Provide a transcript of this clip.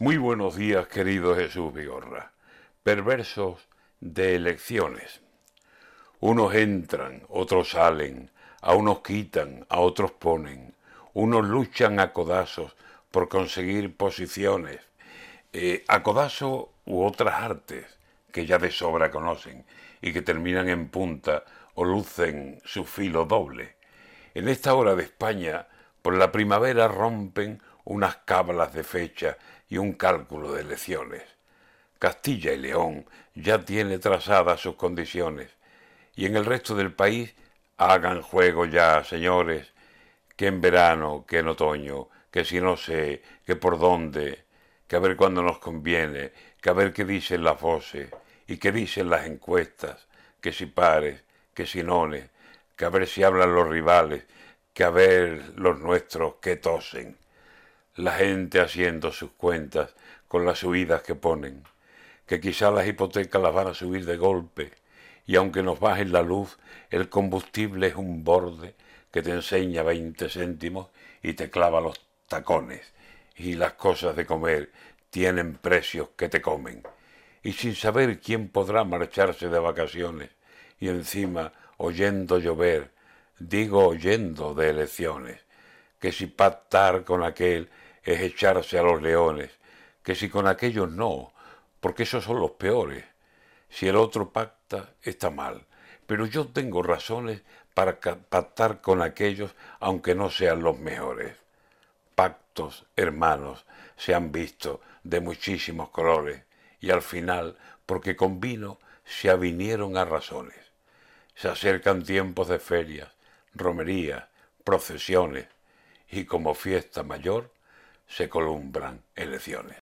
Muy buenos días, querido Jesús Vigorra. Perversos de elecciones. Unos entran, otros salen, a unos quitan, a otros ponen. Unos luchan a codazos por conseguir posiciones, eh, a codazo u otras artes que ya de sobra conocen y que terminan en punta o lucen su filo doble. En esta hora de España, por la primavera rompen unas cábalas de fecha y un cálculo de elecciones. Castilla y León ya tiene trazadas sus condiciones y en el resto del país hagan juego ya, señores, que en verano, que en otoño, que si no sé, que por dónde, que a ver cuándo nos conviene, que a ver qué dicen las voces y qué dicen las encuestas, que si pares, que si nones, que a ver si hablan los rivales, que a ver los nuestros que tosen la gente haciendo sus cuentas con las subidas que ponen, que quizá las hipotecas las van a subir de golpe, y aunque nos bajen la luz, el combustible es un borde que te enseña veinte céntimos y te clava los tacones, y las cosas de comer tienen precios que te comen, y sin saber quién podrá marcharse de vacaciones, y encima oyendo llover, digo oyendo de elecciones, que si pactar con aquel es echarse a los leones, que si con aquellos no, porque esos son los peores. Si el otro pacta, está mal, pero yo tengo razones para pactar con aquellos aunque no sean los mejores. Pactos, hermanos, se han visto de muchísimos colores y al final, porque con vino, se avinieron a razones. Se acercan tiempos de ferias, romerías, procesiones y como fiesta mayor se columbran elecciones.